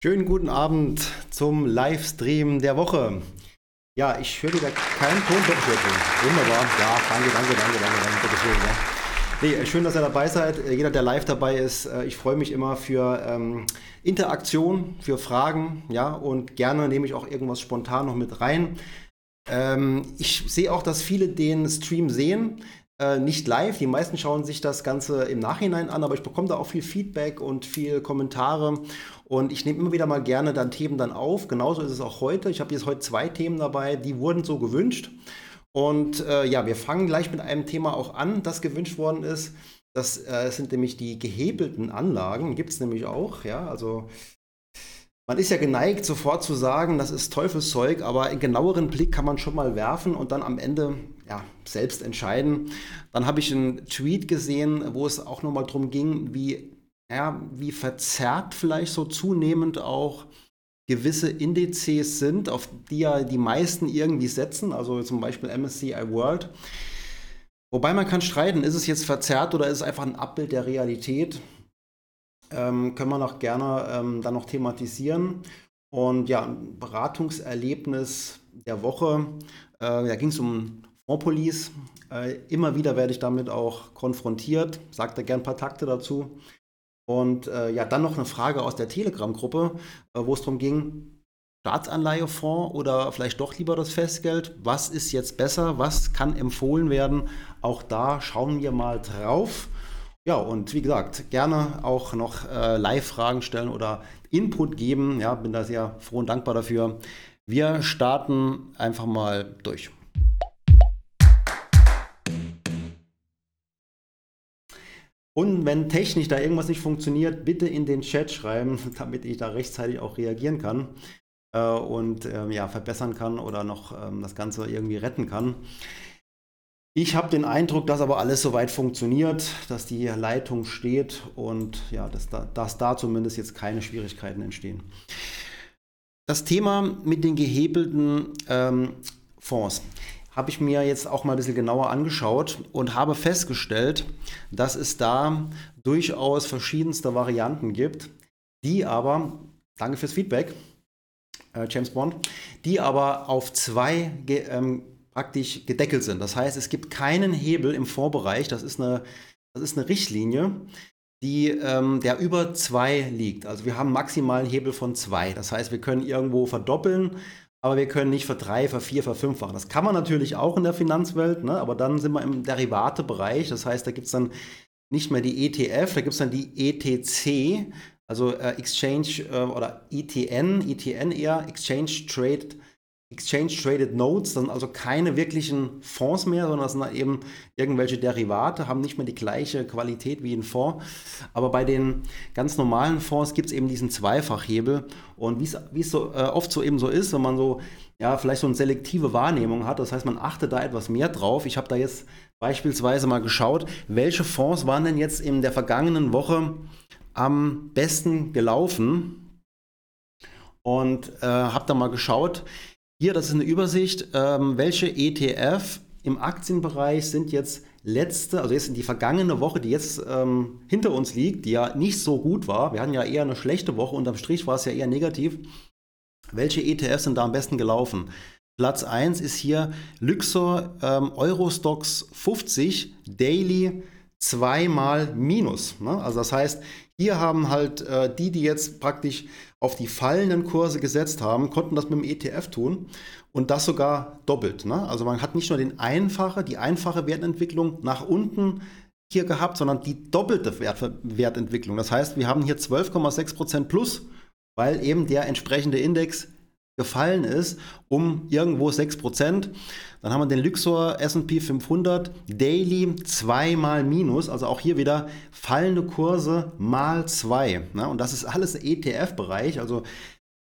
Schönen guten Abend zum Livestream der Woche. Ja, ich höre wieder keinen Ton, doch. Wunderbar. Ja, danke, danke, danke, danke, danke. Bitte schön, ja. Nee, schön, dass ihr dabei seid. Jeder, der live dabei ist, äh, ich freue mich immer für ähm, Interaktion, für Fragen, ja, und gerne nehme ich auch irgendwas spontan noch mit rein. Ähm, ich sehe auch, dass viele den Stream sehen. Äh, nicht live, die meisten schauen sich das Ganze im Nachhinein an, aber ich bekomme da auch viel Feedback und viel Kommentare und ich nehme immer wieder mal gerne dann Themen dann auf. Genauso ist es auch heute. Ich habe jetzt heute zwei Themen dabei, die wurden so gewünscht. Und äh, ja, wir fangen gleich mit einem Thema auch an, das gewünscht worden ist. Das äh, sind nämlich die gehebelten Anlagen, gibt es nämlich auch, ja, also man ist ja geneigt, sofort zu sagen, das ist Teufelszeug, aber einen genaueren Blick kann man schon mal werfen und dann am Ende ja, selbst entscheiden. Dann habe ich einen Tweet gesehen, wo es auch nochmal darum ging, wie, ja, wie verzerrt vielleicht so zunehmend auch gewisse Indizes sind, auf die ja die meisten irgendwie setzen, also zum Beispiel MSCI World. Wobei man kann streiten, ist es jetzt verzerrt oder ist es einfach ein Abbild der Realität? ähm, können wir noch gerne ähm, dann noch thematisieren. Und ja, Beratungserlebnis der Woche, äh, da ging es um Fondspolice. Äh, immer wieder werde ich damit auch konfrontiert, sagt er gern ein paar Takte dazu. Und äh, ja, dann noch eine Frage aus der Telegram-Gruppe, äh, wo es darum ging, Staatsanleihefonds oder vielleicht doch lieber das Festgeld? Was ist jetzt besser? Was kann empfohlen werden? Auch da schauen wir mal drauf. Ja, und wie gesagt, gerne auch noch äh, Live-Fragen stellen oder Input geben. Ja, bin da sehr froh und dankbar dafür. Wir starten einfach mal durch. Und wenn technisch da irgendwas nicht funktioniert, bitte in den Chat schreiben, damit ich da rechtzeitig auch reagieren kann äh, und äh, ja, verbessern kann oder noch ähm, das Ganze irgendwie retten kann. Ich habe den Eindruck, dass aber alles soweit funktioniert, dass die Leitung steht und ja, dass da, dass da zumindest jetzt keine Schwierigkeiten entstehen. Das Thema mit den gehebelten ähm, Fonds habe ich mir jetzt auch mal ein bisschen genauer angeschaut und habe festgestellt, dass es da durchaus verschiedenste Varianten gibt, die aber, danke fürs Feedback, äh, James Bond, die aber auf zwei ähm, praktisch gedeckelt sind. Das heißt, es gibt keinen Hebel im Vorbereich. Das ist eine, das ist eine Richtlinie, die, ähm, der über zwei liegt. Also wir haben maximalen Hebel von zwei. Das heißt, wir können irgendwo verdoppeln, aber wir können nicht verdrei, vervier, verfünffachen. Das kann man natürlich auch in der Finanzwelt, ne? aber dann sind wir im Derivatebereich. Das heißt, da gibt es dann nicht mehr die ETF, da gibt es dann die ETC, also äh, Exchange äh, oder ETN, ETN eher, Exchange Trade Exchange Traded Notes, dann also keine wirklichen Fonds mehr, sondern das sind eben irgendwelche Derivate, haben nicht mehr die gleiche Qualität wie ein Fonds. Aber bei den ganz normalen Fonds gibt es eben diesen Zweifachhebel. Und wie es so, äh, oft so eben so ist, wenn man so, ja, vielleicht so eine selektive Wahrnehmung hat, das heißt, man achtet da etwas mehr drauf. Ich habe da jetzt beispielsweise mal geschaut, welche Fonds waren denn jetzt in der vergangenen Woche am besten gelaufen und äh, habe da mal geschaut, hier, das ist eine Übersicht, ähm, welche ETF im Aktienbereich sind jetzt letzte, also jetzt in die vergangene Woche, die jetzt ähm, hinter uns liegt, die ja nicht so gut war. Wir hatten ja eher eine schlechte Woche, unterm Strich war es ja eher negativ. Welche ETFs sind da am besten gelaufen? Platz 1 ist hier Luxor ähm, Eurostox 50 Daily zweimal Minus. Ne? Also das heißt, hier haben halt äh, die, die jetzt praktisch auf die fallenden Kurse gesetzt haben, konnten das mit dem ETF tun und das sogar doppelt. Ne? Also man hat nicht nur den einfache, die einfache Wertentwicklung nach unten hier gehabt, sondern die doppelte Wert Wertentwicklung. Das heißt, wir haben hier 12,6% plus, weil eben der entsprechende Index gefallen ist um irgendwo 6%. Dann haben wir den Luxor S&P 500 Daily zweimal Minus, also auch hier wieder fallende Kurse mal zwei. Ne? Und das ist alles ETF-Bereich, also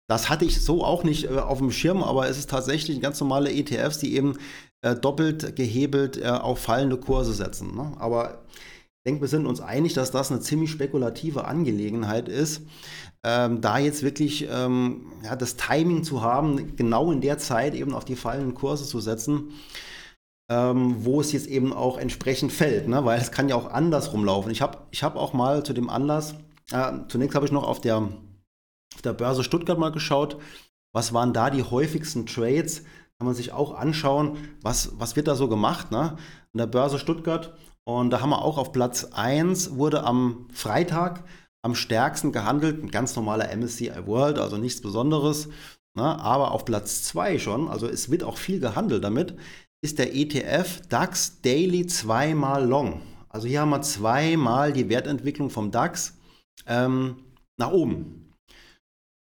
das hatte ich so auch nicht äh, auf dem Schirm, aber es ist tatsächlich ganz normale ETFs, die eben äh, doppelt gehebelt äh, auf fallende Kurse setzen. Ne? Aber denke, wir sind uns einig, dass das eine ziemlich spekulative Angelegenheit ist ähm, da jetzt wirklich ähm, ja, das Timing zu haben, genau in der Zeit eben auf die fallenden Kurse zu setzen, ähm, wo es jetzt eben auch entsprechend fällt, ne? weil es kann ja auch andersrum laufen. Ich habe ich hab auch mal zu dem Anlass, äh, zunächst habe ich noch auf der auf der Börse Stuttgart mal geschaut, was waren da die häufigsten Trades? Kann man sich auch anschauen, was, was wird da so gemacht ne? an der Börse Stuttgart. Und da haben wir auch auf Platz 1 wurde am Freitag am stärksten gehandelt, ein ganz normaler MSCI World, also nichts Besonderes. Ne? Aber auf Platz 2 schon, also es wird auch viel gehandelt damit, ist der ETF DAX Daily zweimal Long. Also hier haben wir zweimal die Wertentwicklung vom DAX ähm, nach oben.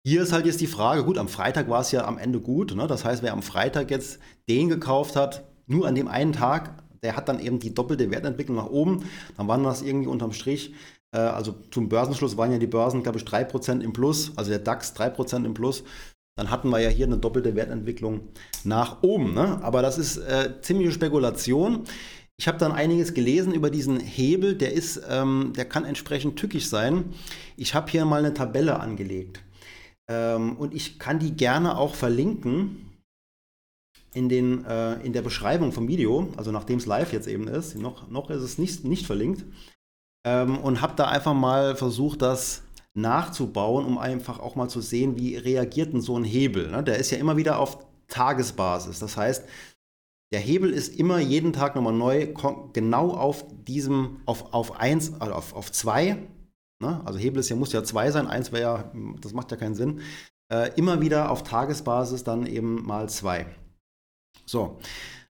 Hier ist halt jetzt die Frage, gut, am Freitag war es ja am Ende gut. Ne? Das heißt, wer am Freitag jetzt den gekauft hat, nur an dem einen Tag, der hat dann eben die doppelte Wertentwicklung nach oben. Dann waren das irgendwie unterm Strich, äh, also zum Börsenschluss waren ja die Börsen, glaube ich, 3% im Plus, also der DAX 3% im Plus. Dann hatten wir ja hier eine doppelte Wertentwicklung nach oben. Ne? Aber das ist äh, ziemliche Spekulation. Ich habe dann einiges gelesen über diesen Hebel, der ist, ähm, der kann entsprechend tückisch sein. Ich habe hier mal eine Tabelle angelegt ähm, und ich kann die gerne auch verlinken in, den, äh, in der Beschreibung vom Video, also nachdem es live jetzt eben ist. Noch, noch ist es nicht, nicht verlinkt ähm, und habe da einfach mal versucht, das nachzubauen, um einfach auch mal zu sehen, wie reagiert denn so ein Hebel. Ne? Der ist ja immer wieder auf Tagesbasis. Das heißt, der Hebel ist immer jeden Tag nochmal neu, genau auf diesem, auf, auf 1, also auf, auf 2. Ne? Also Hebel ist ja, muss ja 2 sein, 1 wäre ja, das macht ja keinen Sinn. Äh, immer wieder auf Tagesbasis dann eben mal 2. So.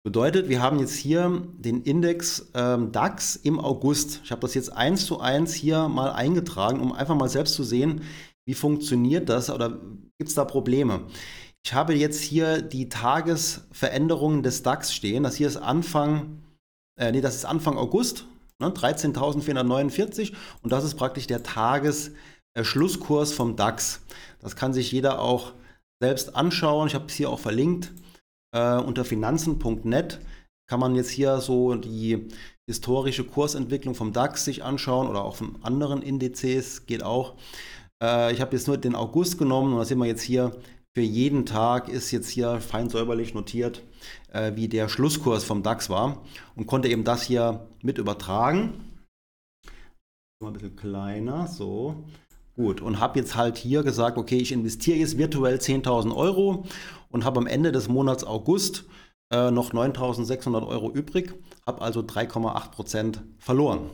Bedeutet, wir haben jetzt hier den Index ähm, DAX im August. Ich habe das jetzt eins zu eins hier mal eingetragen, um einfach mal selbst zu sehen, wie funktioniert das oder gibt es da Probleme. Ich habe jetzt hier die Tagesveränderungen des DAX stehen. Das hier ist Anfang, äh, nee, das ist Anfang August, ne, 13.449 und das ist praktisch der Tagesschlusskurs vom DAX. Das kann sich jeder auch selbst anschauen. Ich habe es hier auch verlinkt. Äh, unter finanzen.net kann man jetzt hier so die historische Kursentwicklung vom DAX sich anschauen oder auch von anderen Indizes, geht auch. Äh, ich habe jetzt nur den August genommen und da sehen wir jetzt hier für jeden Tag ist jetzt hier fein säuberlich notiert, äh, wie der Schlusskurs vom DAX war und konnte eben das hier mit übertragen. Mal ein bisschen kleiner, so. Gut, und habe jetzt halt hier gesagt, okay, ich investiere jetzt virtuell 10.000 Euro und habe am Ende des Monats August äh, noch 9.600 Euro übrig, habe also 3,8% verloren.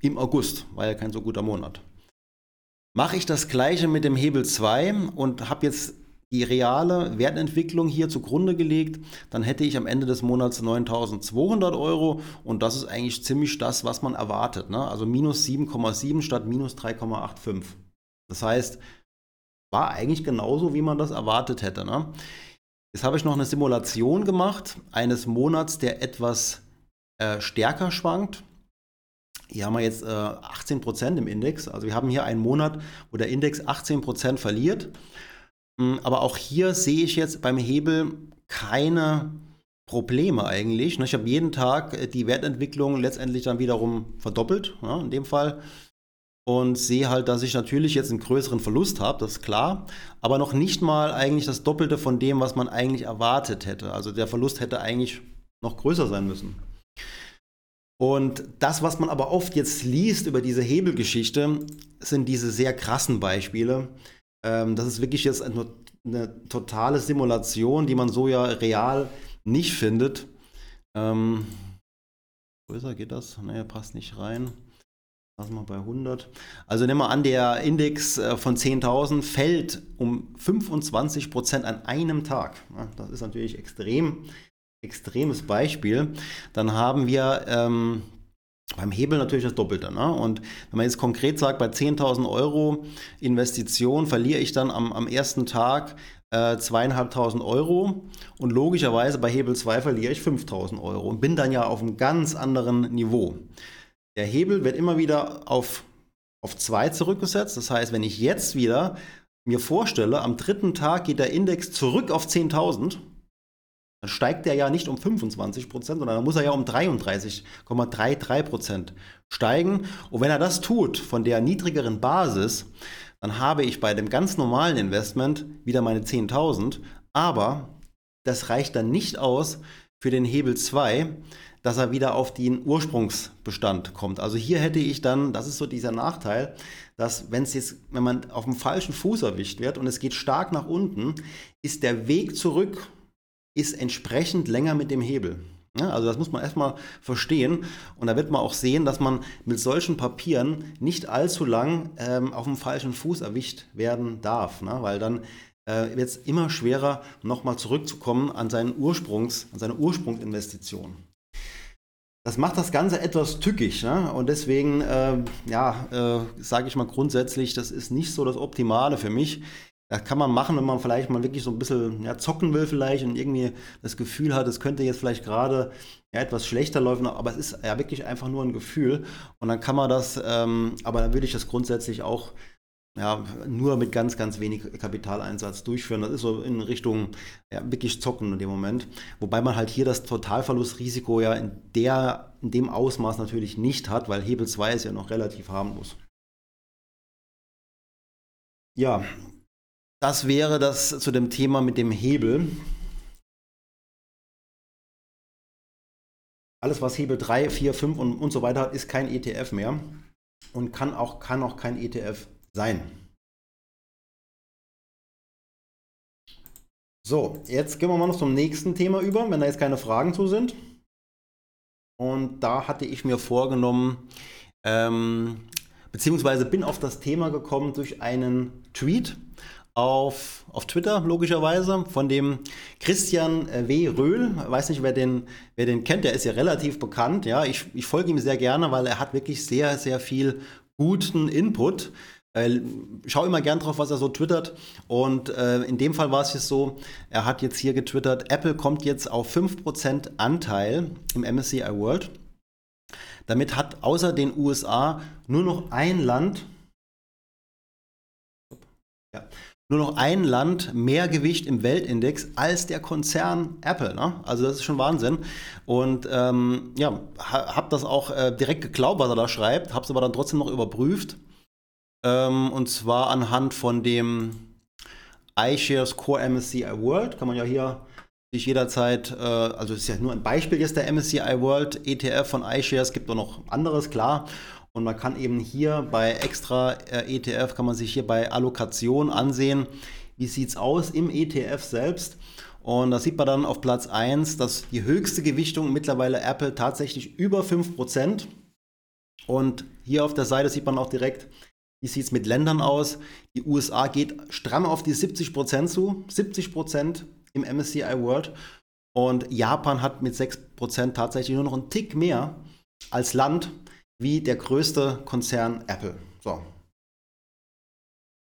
Im August, war ja kein so guter Monat. Mache ich das gleiche mit dem Hebel 2 und habe jetzt die reale Wertentwicklung hier zugrunde gelegt, dann hätte ich am Ende des Monats 9.200 Euro und das ist eigentlich ziemlich das, was man erwartet. Ne? Also minus 7,7 statt minus 3,85. Das heißt, war eigentlich genauso, wie man das erwartet hätte. Ne? Jetzt habe ich noch eine Simulation gemacht eines Monats, der etwas äh, stärker schwankt. Hier haben wir jetzt äh, 18% im Index. Also wir haben hier einen Monat, wo der Index 18% verliert. Hm, aber auch hier sehe ich jetzt beim Hebel keine Probleme eigentlich. Ne? Ich habe jeden Tag äh, die Wertentwicklung letztendlich dann wiederum verdoppelt, in dem Fall. Und sehe halt, dass ich natürlich jetzt einen größeren Verlust habe, das ist klar, aber noch nicht mal eigentlich das Doppelte von dem, was man eigentlich erwartet hätte. Also der Verlust hätte eigentlich noch größer sein müssen. Und das, was man aber oft jetzt liest über diese Hebelgeschichte, sind diese sehr krassen Beispiele, ähm, das ist wirklich jetzt eine, eine, totale Simulation, die man so ja real nicht findet. Ähm, größer geht das? Naja, passt nicht rein. Lassen wir bei 100. Also nehmen wir an, der Index äh, von 10.000 fällt um 25 Prozent an einem Tag. Das ist natürlich extrem, extremes Beispiel. Dann haben wir ähm, beim Hebel natürlich das Doppelte. Ne? Und wenn man jetzt konkret sagt, bei 10.000 Euro Investition verliere ich dann am, am ersten Tag äh, zweieinhalbtausend Euro und logischerweise bei Hebel 2 verliere ich 5.000 Euro und bin dann ja auf einem ganz anderen Niveau. Der Hebel wird immer wieder auf, auf 2 zurückgesetzt. Das heißt, wenn ich jetzt wieder mir vorstelle, am dritten Tag geht der Index zurück auf 10.000, dann steigt der ja nicht um 25 Prozent, sondern dann muss er ja um 33,33 Prozent steigen. Und wenn er das tut von der niedrigeren Basis, dann habe ich bei dem ganz normalen Investment wieder meine 10.000. Aber das reicht dann nicht aus für den Hebel 2, dass er wieder auf den Ursprungsbestand kommt. Also hier hätte ich dann, das ist so dieser Nachteil, dass wenn es jetzt, wenn man auf dem falschen Fuß erwischt wird und es geht stark nach unten, ist der Weg zurück ist entsprechend länger mit dem Hebel. Ja, also das muss man erstmal verstehen und da wird man auch sehen, dass man mit solchen Papieren nicht allzu lang ähm, auf dem falschen Fuß erwischt werden darf, ne? weil dann äh, wird es immer schwerer, nochmal zurückzukommen an, seinen Ursprungs, an seine Ursprungsinvestition. Das macht das Ganze etwas tückisch ne? und deswegen, äh, ja, äh, sage ich mal grundsätzlich, das ist nicht so das Optimale für mich. Das kann man machen, wenn man vielleicht mal wirklich so ein bisschen ja, zocken will vielleicht und irgendwie das Gefühl hat, es könnte jetzt vielleicht gerade ja, etwas schlechter laufen, aber es ist ja wirklich einfach nur ein Gefühl und dann kann man das, ähm, aber dann würde ich das grundsätzlich auch ja, nur mit ganz, ganz wenig Kapitaleinsatz durchführen. Das ist so in Richtung ja, wirklich zocken in dem Moment. Wobei man halt hier das Totalverlustrisiko ja in, der, in dem Ausmaß natürlich nicht hat, weil Hebel 2 ist ja noch relativ harmlos. Ja, das wäre das zu dem Thema mit dem Hebel. Alles, was Hebel 3, 4, 5 und, und so weiter hat, ist kein ETF mehr und kann auch, kann auch kein ETF sein. So, jetzt gehen wir mal noch zum nächsten Thema über, wenn da jetzt keine Fragen zu sind. Und da hatte ich mir vorgenommen, ähm, beziehungsweise bin auf das Thema gekommen durch einen Tweet auf, auf Twitter, logischerweise, von dem Christian äh, W. Röhl. Weiß nicht, wer den, wer den kennt, der ist ja relativ bekannt. Ja, ich, ich folge ihm sehr gerne, weil er hat wirklich sehr, sehr viel guten Input. Äh, schau immer gern drauf, was er so twittert. Und äh, in dem Fall war es jetzt so, er hat jetzt hier getwittert, Apple kommt jetzt auf 5% Anteil im MSCI World. Damit hat außer den USA nur noch ein Land, ja, nur noch ein Land mehr Gewicht im Weltindex als der Konzern Apple. Ne? Also das ist schon Wahnsinn. Und ähm, ja, habe das auch äh, direkt geglaubt, was er da schreibt, habe es aber dann trotzdem noch überprüft. Ähm, und zwar anhand von dem iShares Core MSCI World. Kann man ja hier sich jederzeit, äh, also ist ja nur ein Beispiel jetzt der MSCI World ETF von iShares, gibt auch noch anderes, klar. Und man kann eben hier bei extra äh, ETF, kann man sich hier bei Allokation ansehen, wie sieht es aus im ETF selbst. Und da sieht man dann auf Platz 1, dass die höchste Gewichtung mittlerweile Apple tatsächlich über 5%. Und hier auf der Seite sieht man auch direkt, wie sieht es mit Ländern aus. Die USA geht stramm auf die 70% zu, 70% im MSCI World. Und Japan hat mit 6% tatsächlich nur noch einen Tick mehr als Land wie der größte Konzern Apple. So.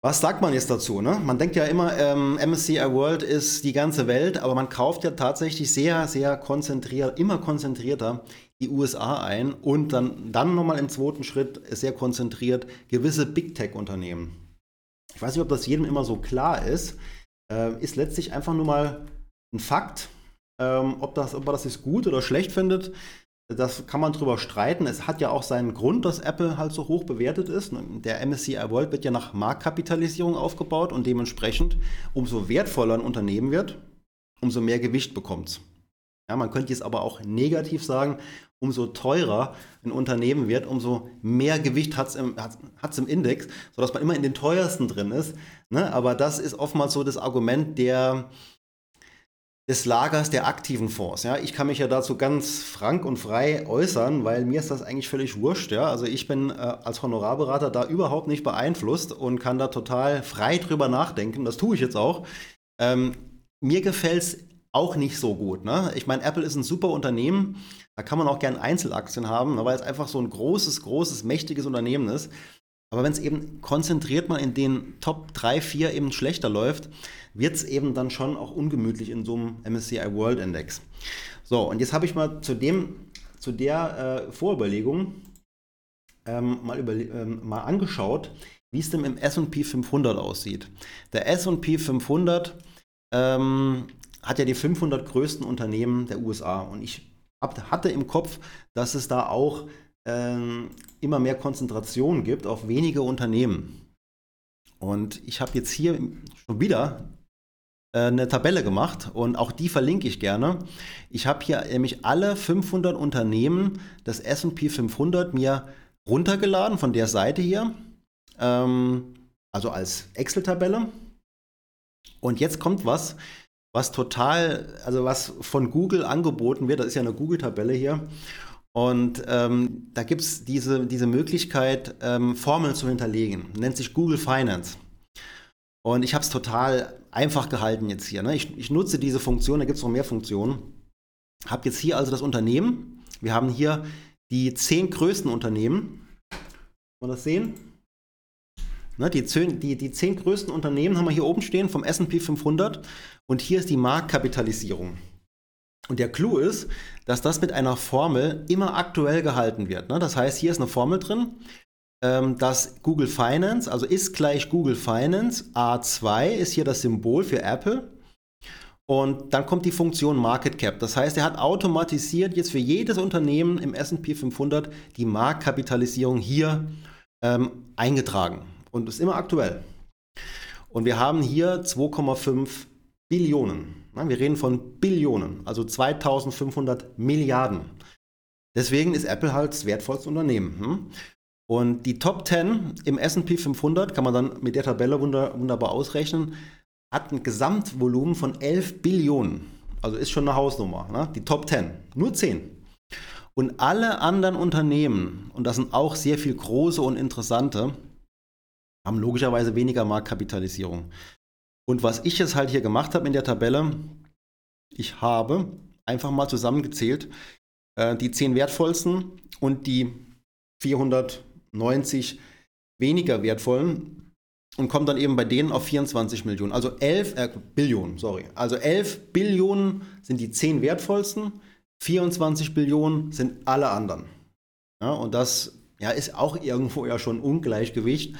Was sagt man jetzt dazu? Ne? Man denkt ja immer, ähm, MSCI World ist die ganze Welt, aber man kauft ja tatsächlich sehr, sehr konzentriert, immer konzentrierter die USA ein und dann, dann nochmal im zweiten Schritt sehr konzentriert gewisse Big Tech-Unternehmen. Ich weiß nicht, ob das jedem immer so klar ist. Äh, ist letztlich einfach nur mal ein Fakt. Ähm, ob, das, ob man das jetzt gut oder schlecht findet, das kann man drüber streiten. Es hat ja auch seinen Grund, dass Apple halt so hoch bewertet ist. Der MSCI World wird ja nach Marktkapitalisierung aufgebaut und dementsprechend, umso wertvoller ein Unternehmen wird, umso mehr Gewicht bekommt es. Ja, man könnte jetzt aber auch negativ sagen, umso teurer ein Unternehmen wird, umso mehr Gewicht hat es im, im Index, sodass man immer in den teuersten drin ist. Ne? Aber das ist oftmals so das Argument der, des Lagers der aktiven Fonds. Ja, ich kann mich ja dazu ganz frank und frei äußern, weil mir ist das eigentlich völlig wurscht. Ja, also ich bin äh, als Honorarberater da überhaupt nicht beeinflusst und kann da total frei drüber nachdenken. Das tue ich jetzt auch. Ähm, mir gefällt es auch nicht so gut. Ne? Ich meine, Apple ist ein super Unternehmen. Da kann man auch gern Einzelaktien haben, weil es einfach so ein großes, großes, mächtiges Unternehmen ist. Aber wenn es eben konzentriert mal in den Top 3, 4 eben schlechter läuft, wird es eben dann schon auch ungemütlich in so einem MSCI World Index. So, und jetzt habe ich mal zu dem, zu der äh, Vorüberlegung ähm, mal, über, ähm, mal angeschaut, wie es denn im S&P 500 aussieht. Der S&P 500 ähm, hat ja die 500 größten Unternehmen der USA und ich hab, hatte im Kopf, dass es da auch ähm, immer mehr Konzentration gibt auf wenige Unternehmen. Und ich habe jetzt hier schon wieder äh, eine Tabelle gemacht und auch die verlinke ich gerne. Ich habe hier nämlich alle 500 Unternehmen des S&P 500 mir runtergeladen von der Seite hier, ähm, also als Excel-Tabelle. Und jetzt kommt was, was total, also was von Google angeboten wird. Das ist ja eine Google-Tabelle hier. Und ähm, da gibt es diese, diese Möglichkeit, ähm, Formeln zu hinterlegen. Nennt sich Google Finance. Und ich habe es total einfach gehalten jetzt hier. Ne? Ich, ich, nutze diese Funktion, da gibt es noch mehr Funktionen. Habe jetzt hier also das Unternehmen. Wir haben hier die zehn größten Unternehmen. Kann man das sehen? Ne, die, die, die zehn größten Unternehmen haben wir hier oben stehen vom SP 500 und hier ist die Marktkapitalisierung. Und der Clou ist, dass das mit einer Formel immer aktuell gehalten wird. Ne? Das heißt, hier ist eine Formel drin, ähm, dass Google Finance, also ist gleich Google Finance, A2 ist hier das Symbol für Apple. Und dann kommt die Funktion Market Cap. Das heißt, er hat automatisiert jetzt für jedes Unternehmen im SP 500 die Marktkapitalisierung hier ähm, eingetragen. Und ist immer aktuell. Und wir haben hier 2,5 Billionen. Wir reden von Billionen, also 2500 Milliarden. Deswegen ist Apple halt das wertvollste Unternehmen. Hm? Und die Top 10 im SP 500 kann man dann mit der Tabelle wunderbar ausrechnen, hat ein Gesamtvolumen von 11 Billionen. Also ist schon eine Hausnummer. Ne? Die Top 10, nur 10. Und alle anderen Unternehmen, und das sind auch sehr viel große und interessante, haben logischerweise weniger Marktkapitalisierung. Und was ich jetzt halt hier gemacht habe in der Tabelle, ich habe einfach mal zusammengezählt, äh, die 10 wertvollsten und die 490 weniger wertvollen und komme dann eben bei denen auf 24 Millionen. Also 11 äh, Billionen, sorry. Also 11 Billionen sind die 10 wertvollsten, 24 Billionen sind alle anderen. Ja, und das ja, ist auch irgendwo ja schon Ungleichgewicht.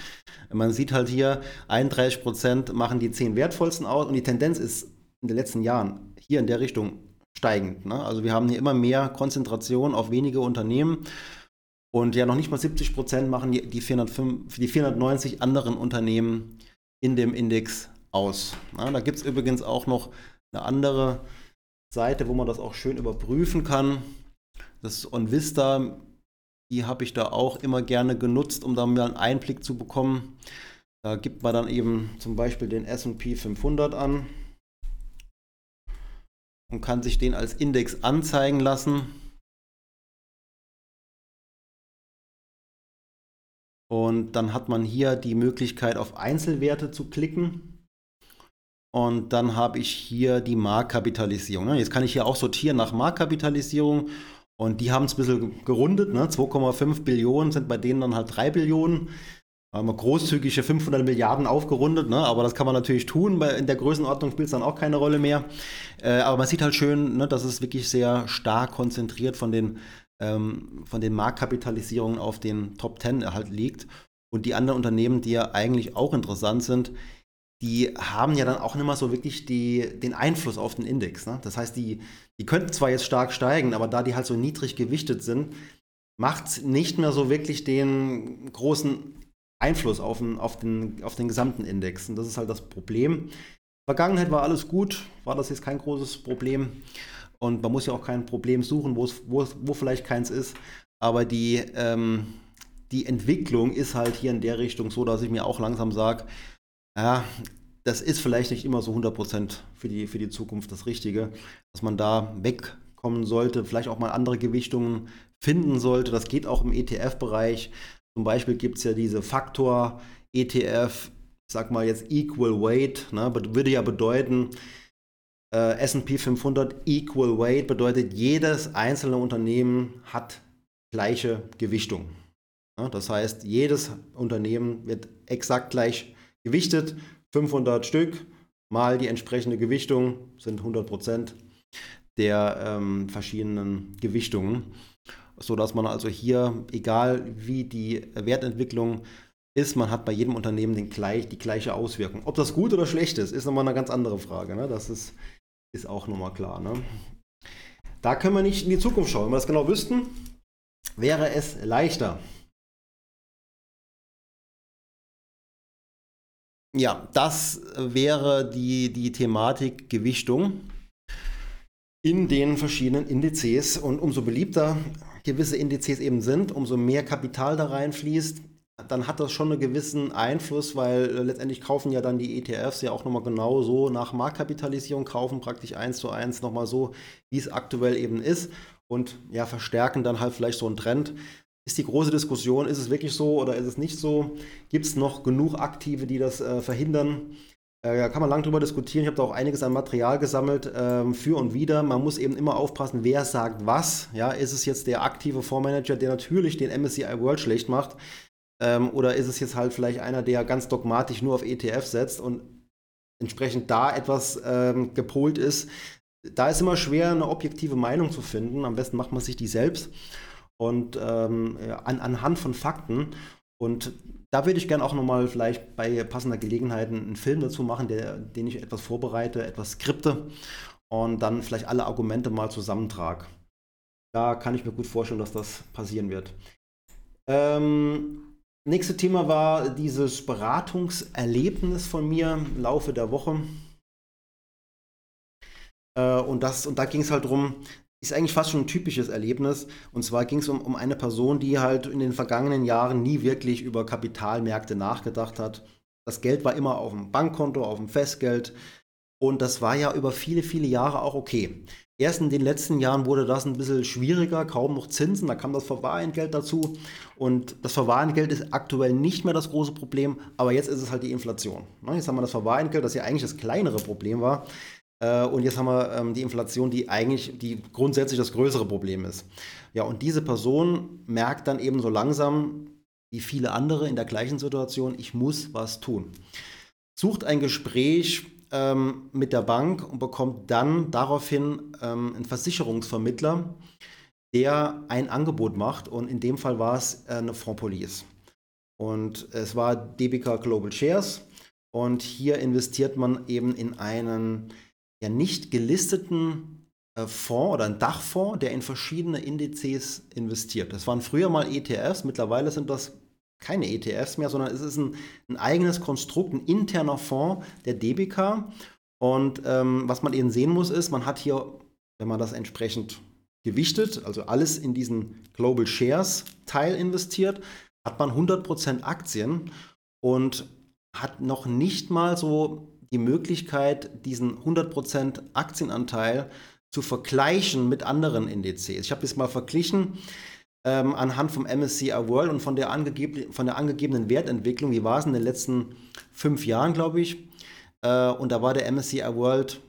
Man sieht halt hier, 31 Prozent machen die 10 wertvollsten aus und die Tendenz ist in den letzten Jahren hier in der Richtung steigend. Ne? Also wir haben hier immer mehr Konzentration auf wenige Unternehmen und ja, noch nicht mal 70 Prozent machen die, die, 405, die 490 anderen Unternehmen in dem Index aus. Ja, da gibt es übrigens auch noch eine andere Seite, wo man das auch schön überprüfen kann. Das ist OnVista die habe ich da auch immer gerne genutzt, um da mal einen Einblick zu bekommen. Da gibt man dann eben zum Beispiel den SP 500 an und kann sich den als Index anzeigen lassen. Und dann hat man hier die Möglichkeit auf Einzelwerte zu klicken. Und dann habe ich hier die Marktkapitalisierung. Jetzt kann ich hier auch sortieren nach Marktkapitalisierung und die haben es ein bisschen gerundet, ne? 2,5 Billionen sind bei denen dann halt 3 Billionen. Haben wir großzügige 500 Milliarden aufgerundet, ne? aber das kann man natürlich tun, in der Größenordnung spielt es dann auch keine Rolle mehr. Äh, aber man sieht halt schön, ne, dass es wirklich sehr stark konzentriert von den, ähm, von den Marktkapitalisierungen auf den Top 10 halt liegt. Und die anderen Unternehmen, die ja eigentlich auch interessant sind, die haben ja dann auch nicht mehr so wirklich die, den Einfluss auf den Index. Ne? Das heißt, die, die könnten zwar jetzt stark steigen, aber da die halt so niedrig gewichtet sind, macht es nicht mehr so wirklich den großen Einfluss auf den, auf, den, auf den gesamten Index. Und das ist halt das Problem. Vergangenheit war alles gut, war das jetzt kein großes Problem. Und man muss ja auch kein Problem suchen, wo, wo vielleicht keins ist. Aber die, ähm, die Entwicklung ist halt hier in der Richtung so, dass ich mir auch langsam sage, ja, das ist vielleicht nicht immer so 100% für die, für die Zukunft das Richtige, dass man da wegkommen sollte, vielleicht auch mal andere Gewichtungen finden sollte. Das geht auch im ETF-Bereich. Zum Beispiel gibt es ja diese Faktor-ETF, sag mal jetzt Equal Weight, ne, würde ja bedeuten, äh, SP 500 Equal Weight bedeutet, jedes einzelne Unternehmen hat gleiche Gewichtung. Ja, das heißt, jedes Unternehmen wird exakt gleich gewichtet, 500 Stück mal die entsprechende Gewichtung sind 100 Prozent der ähm, verschiedenen Gewichtungen, sodass man also hier, egal wie die Wertentwicklung ist, man hat bei jedem Unternehmen den gleich, die gleiche Auswirkung. Ob das gut oder schlecht ist, ist nochmal eine ganz andere Frage. Ne? Das ist, ist auch nochmal klar. Ne? Da können wir nicht in die Zukunft schauen. Wenn wir das genau wüssten, wäre es leichter. Ja, das wäre die, die Thematik Gewichtung in den verschiedenen Indizes. Und umso beliebter gewisse Indizes eben sind, umso mehr Kapital da reinfließt, dann hat das schon einen gewissen Einfluss, weil letztendlich kaufen ja dann die ETFs ja auch nochmal genau so nach Marktkapitalisierung, kaufen praktisch eins zu eins nochmal so, wie es aktuell eben ist und ja, verstärken dann halt vielleicht so einen Trend. Ist die große Diskussion, ist es wirklich so oder ist es nicht so? Gibt es noch genug Aktive, die das äh, verhindern? Äh, da kann man lange drüber diskutieren. Ich habe da auch einiges an Material gesammelt ähm, für und wieder. Man muss eben immer aufpassen, wer sagt was. Ja, ist es jetzt der aktive Fondsmanager, der natürlich den MSCI World schlecht macht? Ähm, oder ist es jetzt halt vielleicht einer, der ganz dogmatisch nur auf ETF setzt und entsprechend da etwas ähm, gepolt ist? Da ist immer schwer, eine objektive Meinung zu finden. Am besten macht man sich die selbst und ähm, an, anhand von Fakten. Und da würde ich gerne auch nochmal vielleicht bei passender Gelegenheit einen Film dazu machen, der, den ich etwas vorbereite, etwas skripte und dann vielleicht alle Argumente mal zusammentrage. Da kann ich mir gut vorstellen, dass das passieren wird. Ähm, nächste Thema war dieses Beratungserlebnis von mir im Laufe der Woche. Äh, und, das, und da ging es halt darum, ist eigentlich fast schon ein typisches Erlebnis. Und zwar ging es um, um eine Person, die halt in den vergangenen Jahren nie wirklich über Kapitalmärkte nachgedacht hat. Das Geld war immer auf dem Bankkonto, auf dem Festgeld. Und das war ja über viele, viele Jahre auch okay. Erst in den letzten Jahren wurde das ein bisschen schwieriger, kaum noch Zinsen, da kam das Verwahrentgelt dazu. Und das Verwahrentgelt ist aktuell nicht mehr das große Problem, aber jetzt ist es halt die Inflation. Ne, jetzt haben wir das Verwahrentgelt, das ja eigentlich das kleinere Problem war. Äh, und jetzt haben wir ähm, die Inflation, die eigentlich die grundsätzlich das größere Problem ist. Ja, und diese Person merkt dann eben so langsam, wie viele andere in der gleichen Situation, ich muss was tun. Sucht ein Gespräch ähm, mit der Bank und bekommt dann daraufhin ähm, einen Versicherungsvermittler, der ein Angebot macht. Und in dem Fall war es äh, eine Fondspolice. Und es war DBK Global Shares. Und hier investiert man eben in einen ja nicht gelisteten äh, Fonds oder einen Dachfonds, der in verschiedene Indizes investiert. Das waren früher mal ETFs, mittlerweile sind das keine ETFs mehr, sondern es ist ein, ein eigenes Konstrukt, ein interner Fonds der DBK. Und ähm, was man eben sehen muss, ist, man hat hier, wenn man das entsprechend gewichtet, also alles in diesen Global Shares Teil investiert, hat man 100% Aktien und hat noch nicht mal so die Möglichkeit, diesen 100% Aktienanteil zu vergleichen mit anderen Indizes. Ich habe das mal verglichen ähm, anhand vom MSCI World und von der, von der angegebenen Wertentwicklung. Wie war es in den letzten fünf Jahren, glaube ich? Äh, und da war der MSCI World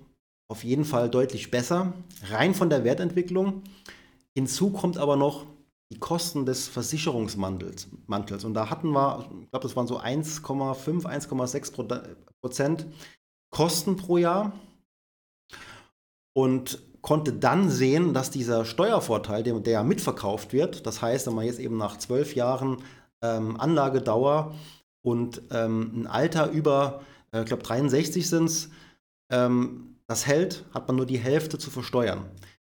auf jeden Fall deutlich besser, rein von der Wertentwicklung. Hinzu kommt aber noch die Kosten des Versicherungsmantels. Mantels. Und da hatten wir, ich glaube, das waren so 1,5, 1,6 Prozent Kosten pro Jahr und konnte dann sehen, dass dieser Steuervorteil, der, der ja mitverkauft wird, das heißt, wenn man jetzt eben nach zwölf Jahren ähm, Anlagedauer und ähm, ein Alter über, äh, ich glaube 63 sind es, ähm, das hält, hat man nur die Hälfte zu versteuern.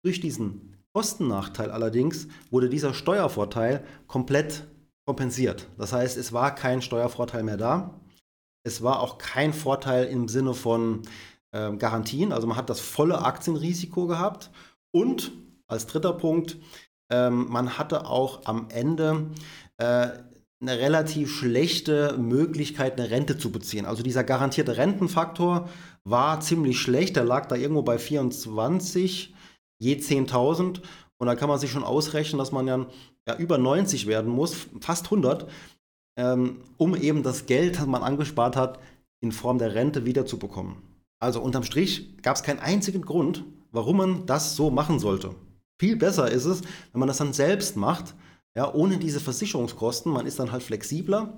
Durch diesen Kostennachteil allerdings wurde dieser Steuervorteil komplett kompensiert. Das heißt, es war kein Steuervorteil mehr da. Es war auch kein Vorteil im Sinne von äh, Garantien. Also man hat das volle Aktienrisiko gehabt. Und als dritter Punkt, ähm, man hatte auch am Ende äh, eine relativ schlechte Möglichkeit, eine Rente zu beziehen. Also dieser garantierte Rentenfaktor war ziemlich schlecht. Der lag da irgendwo bei 24 je 10.000. Und da kann man sich schon ausrechnen, dass man ja, ja über 90 werden muss, fast 100, ähm, um eben das Geld, das man angespart hat, in Form der Rente wiederzubekommen. Also unterm Strich gab es keinen einzigen Grund, warum man das so machen sollte. Viel besser ist es, wenn man das dann selbst macht, ja, ohne diese Versicherungskosten. Man ist dann halt flexibler,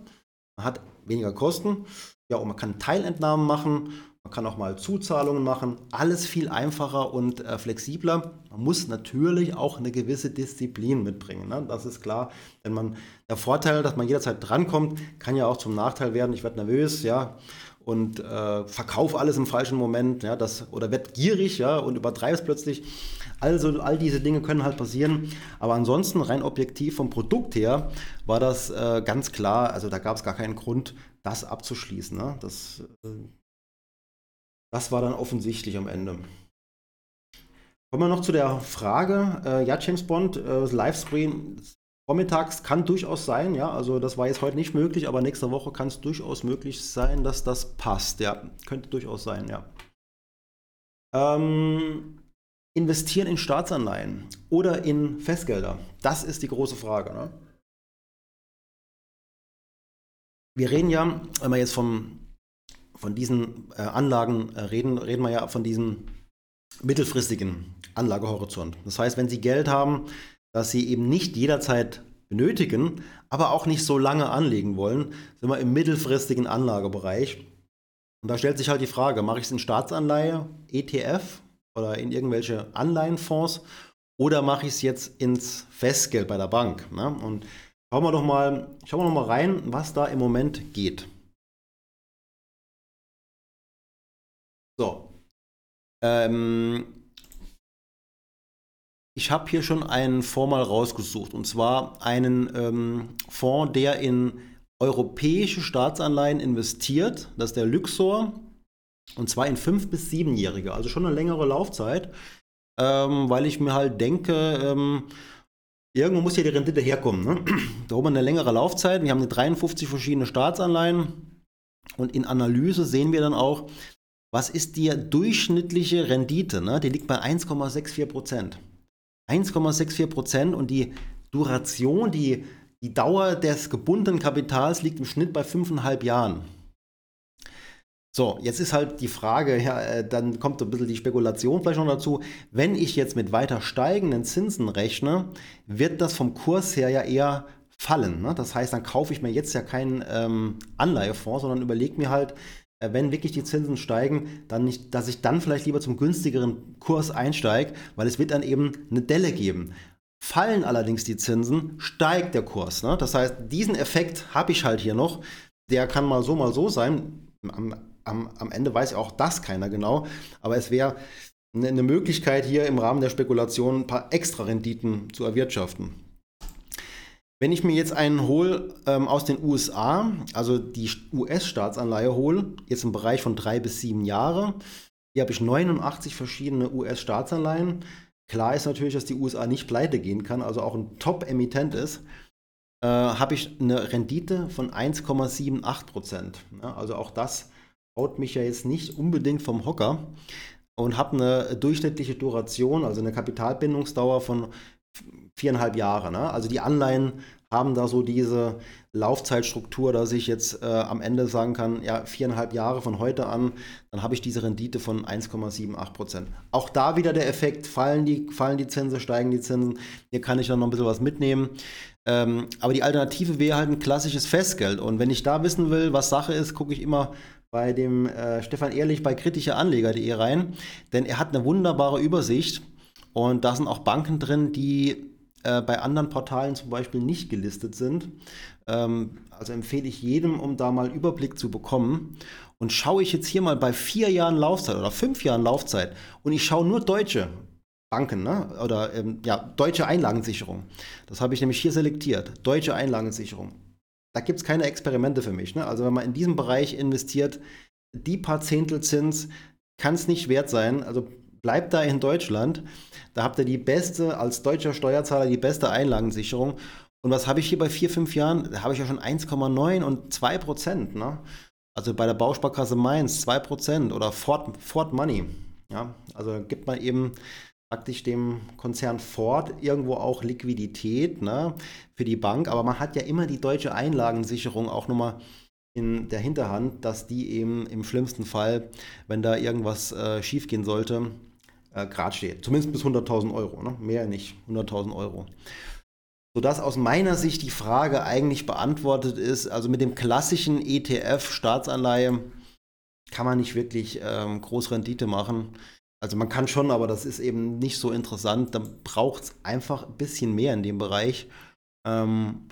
man hat weniger Kosten, ja, und man kann Teilentnahmen machen man kann auch mal Zuzahlungen machen. Alles viel einfacher und äh, flexibler. Man muss natürlich auch eine gewisse Disziplin mitbringen. Ne? Das ist klar. Denn man, der Vorteil, dass man jederzeit drankommt, kann ja auch zum Nachteil werden. Ich werde nervös, ja. und äh, verkauf alles im falschen Moment, ja, das, oder werd gierig, ja, und übertreibst plötzlich. Also all diese Dinge können halt passieren. Aber ansonsten, rein objektiv vom Produkt her, war das äh, ganz klar, also da gab es gar keinen Grund, das abzuschließen. Ne? Das, äh, das war dann offensichtlich am Ende. Kommen wir noch zu der Frage, äh, ja, James Bond, äh, Livestream vormittags kann durchaus sein, ja, also das war jetzt heute nicht möglich, aber nächste Woche kann es durchaus möglich sein, dass das passt, ja, könnte durchaus sein, ja. Ähm, investieren in Staatsanleihen oder in Festgelder, das ist die große Frage. Ne? Wir reden ja, wenn wir jetzt vom, von diesen äh, Anlagen äh, reden, reden wir ja von diesem mittelfristigen Anlagehorizont. Das heißt, wenn Sie Geld haben, das Sie eben nicht jederzeit benötigen, aber auch nicht so lange anlegen wollen, sind wir im mittelfristigen Anlagebereich. Und da stellt sich halt die Frage, mache ich es in Staatsanleihe, ETF oder in irgendwelche Anleihenfonds oder mache ich es jetzt ins Festgeld bei der Bank? Ne? Und schauen wir doch mal, schauen wir doch mal rein, was da im Moment geht. So. Ähm, ich habe hier schon einen Fonds mal rausgesucht und zwar einen ähm, Fonds, der in europäische Staatsanleihen investiert. Das ist der Luxor und zwar in fünf bis siebenjährige, also schon eine längere Laufzeit, ähm, weil ich mir halt denke, ähm, irgendwo muss ja die Rendite herkommen. Ne? Da haben wir eine längere Laufzeit. Wir haben 53 verschiedene Staatsanleihen und in Analyse sehen wir dann auch, was ist die durchschnittliche Rendite? Ne? Die liegt bei 1,64 Prozent. 1,64 Prozent und die Duration, die, die Dauer des gebundenen Kapitals liegt im Schnitt bei 5,5 Jahren. So, jetzt ist halt die Frage, ja, äh, dann kommt ein bisschen die Spekulation vielleicht noch dazu. Wenn ich jetzt mit weiter steigenden Zinsen rechne, wird das vom Kurs her ja eher fallen. Ne? Das heißt, dann kaufe ich mir jetzt ja keinen ähm, Anleihefonds, sondern überlege mir halt, wenn wirklich die Zinsen steigen, dann nicht, dass ich dann vielleicht lieber zum günstigeren Kurs einsteige, weil es wird dann eben eine Delle geben. Fallen allerdings die Zinsen, steigt der Kurs. Ne? Das heißt, diesen Effekt habe ich halt hier noch. Der kann mal so, mal so sein. Am, am, am Ende weiß auch das keiner genau. Aber es wäre eine, eine Möglichkeit, hier im Rahmen der Spekulation ein paar extra Renditen zu erwirtschaften. Wenn ich mir jetzt einen hole ähm, aus den USA, also die US-Staatsanleihe hole, jetzt im Bereich von drei bis sieben Jahre, hier habe ich 89 verschiedene US-Staatsanleihen. Klar ist natürlich, dass die USA nicht pleite gehen kann, also auch ein Top-Emittent ist. Äh, habe ich eine Rendite von 1,78 Prozent. Ja, also auch das haut mich ja jetzt nicht unbedingt vom Hocker und habe eine durchschnittliche Duration, also eine Kapitalbindungsdauer von viereinhalb Jahre. Ne? Also die Anleihen haben da so diese Laufzeitstruktur, dass ich jetzt äh, am Ende sagen kann, ja, viereinhalb Jahre von heute an, dann habe ich diese Rendite von 1,78 Prozent. Auch da wieder der Effekt, fallen die, fallen die Zinsen, steigen die Zinsen, hier kann ich dann noch ein bisschen was mitnehmen. Ähm, aber die Alternative wäre halt ein klassisches Festgeld. Und wenn ich da wissen will, was Sache ist, gucke ich immer bei dem äh, Stefan Ehrlich bei kritischeanleger.de rein, denn er hat eine wunderbare Übersicht und da sind auch Banken drin, die äh, bei anderen Portalen zum Beispiel nicht gelistet sind. Ähm, also empfehle ich jedem, um da mal Überblick zu bekommen. Und schaue ich jetzt hier mal bei vier Jahren Laufzeit oder fünf Jahren Laufzeit und ich schaue nur deutsche Banken ne? oder ähm, ja, deutsche Einlagensicherung. Das habe ich nämlich hier selektiert. Deutsche Einlagensicherung. Da gibt es keine Experimente für mich. Ne? Also wenn man in diesem Bereich investiert, die paar Zehntel Zins kann es nicht wert sein. Also bleibt da in Deutschland. Da habt ihr die beste, als deutscher Steuerzahler, die beste Einlagensicherung. Und was habe ich hier bei vier, fünf Jahren? Da habe ich ja schon 1,9 und 2 Prozent. Ne? Also bei der Bausparkasse Mainz 2 Prozent oder Ford, Ford Money. Ja? Also gibt man eben praktisch dem Konzern Ford irgendwo auch Liquidität ne, für die Bank. Aber man hat ja immer die deutsche Einlagensicherung auch nochmal in der Hinterhand, dass die eben im schlimmsten Fall, wenn da irgendwas äh, schiefgehen sollte, äh, gerade steht. Zumindest bis 100.000 Euro, ne? mehr nicht, 100.000 Euro. Sodass aus meiner Sicht die Frage eigentlich beantwortet ist, also mit dem klassischen ETF Staatsanleihe kann man nicht wirklich ähm, groß Rendite machen. Also man kann schon, aber das ist eben nicht so interessant. Da braucht es einfach ein bisschen mehr in dem Bereich. Ähm,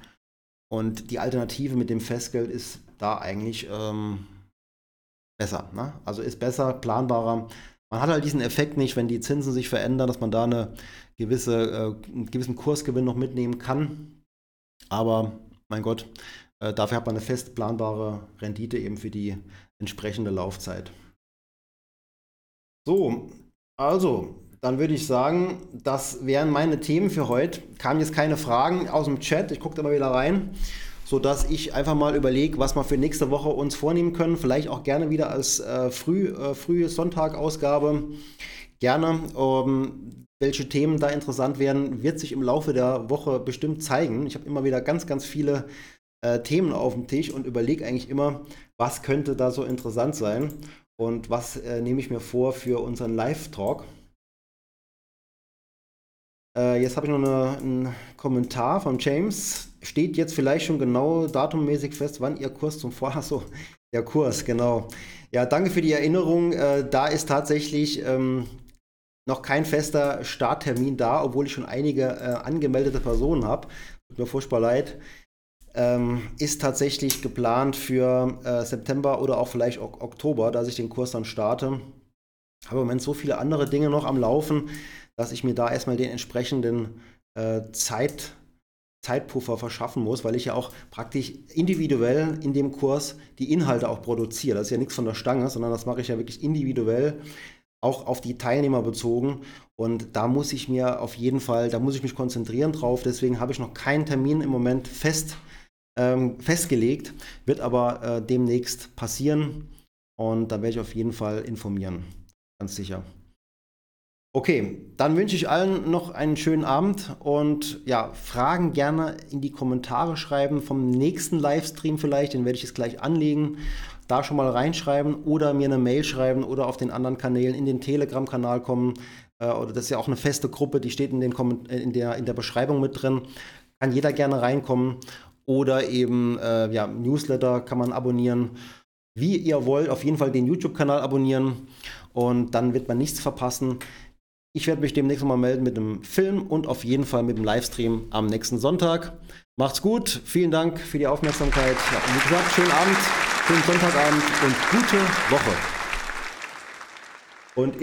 und die Alternative mit dem Festgeld ist da eigentlich ähm, besser. Ne? Also ist besser, planbarer. Man hat halt diesen Effekt nicht, wenn die Zinsen sich verändern, dass man da eine gewisse, äh, einen gewissen Kursgewinn noch mitnehmen kann. Aber mein Gott, äh, dafür hat man eine fest planbare Rendite eben für die entsprechende Laufzeit. So, also, dann würde ich sagen, das wären meine Themen für heute. Kamen jetzt keine Fragen aus dem Chat, ich gucke da mal wieder rein, sodass ich einfach mal überlege, was wir für nächste Woche uns vornehmen können. Vielleicht auch gerne wieder als äh, früh, äh, frühe Sonntag-Ausgabe. Gerne. Ähm, welche Themen da interessant werden, wird sich im Laufe der Woche bestimmt zeigen. Ich habe immer wieder ganz, ganz viele äh, Themen auf dem Tisch und überlege eigentlich immer, was könnte da so interessant sein und was äh, nehme ich mir vor für unseren Live-Talk. Äh, jetzt habe ich noch eine, einen Kommentar von James. Steht jetzt vielleicht schon genau datummäßig fest, wann Ihr Kurs zum Vorher so der Kurs, genau. Ja, danke für die Erinnerung. Äh, da ist tatsächlich ähm, noch kein fester Starttermin da, obwohl ich schon einige äh, angemeldete Personen habe. Tut mir furchtbar leid. Ähm, ist tatsächlich geplant für äh, September oder auch vielleicht ok Oktober, dass ich den Kurs dann starte. Habe im Moment so viele andere Dinge noch am Laufen, dass ich mir da erstmal den entsprechenden äh, Zeit, Zeitpuffer verschaffen muss, weil ich ja auch praktisch individuell in dem Kurs die Inhalte auch produziere. Das ist ja nichts von der Stange, sondern das mache ich ja wirklich individuell auch auf die Teilnehmer bezogen. Und da muss ich mir auf jeden Fall, da muss ich mich konzentrieren drauf. Deswegen habe ich noch keinen Termin im Moment fest, ähm, festgelegt, wird aber äh, demnächst passieren. Und da werde ich auf jeden Fall informieren. Ganz sicher. Okay, dann wünsche ich allen noch einen schönen Abend und ja, Fragen gerne in die Kommentare schreiben vom nächsten Livestream vielleicht, den werde ich jetzt gleich anlegen da schon mal reinschreiben oder mir eine Mail schreiben oder auf den anderen Kanälen in den Telegram-Kanal kommen. Äh, oder das ist ja auch eine feste Gruppe, die steht in, den äh, in, der, in der Beschreibung mit drin. Kann jeder gerne reinkommen. Oder eben äh, ja, Newsletter kann man abonnieren. Wie ihr wollt, auf jeden Fall den YouTube-Kanal abonnieren und dann wird man nichts verpassen. Ich werde mich demnächst mal melden mit einem Film und auf jeden Fall mit dem Livestream am nächsten Sonntag. Macht's gut, vielen Dank für die Aufmerksamkeit. Wie gesagt, schönen Abend schönen Sonntagabend und gute Woche. Und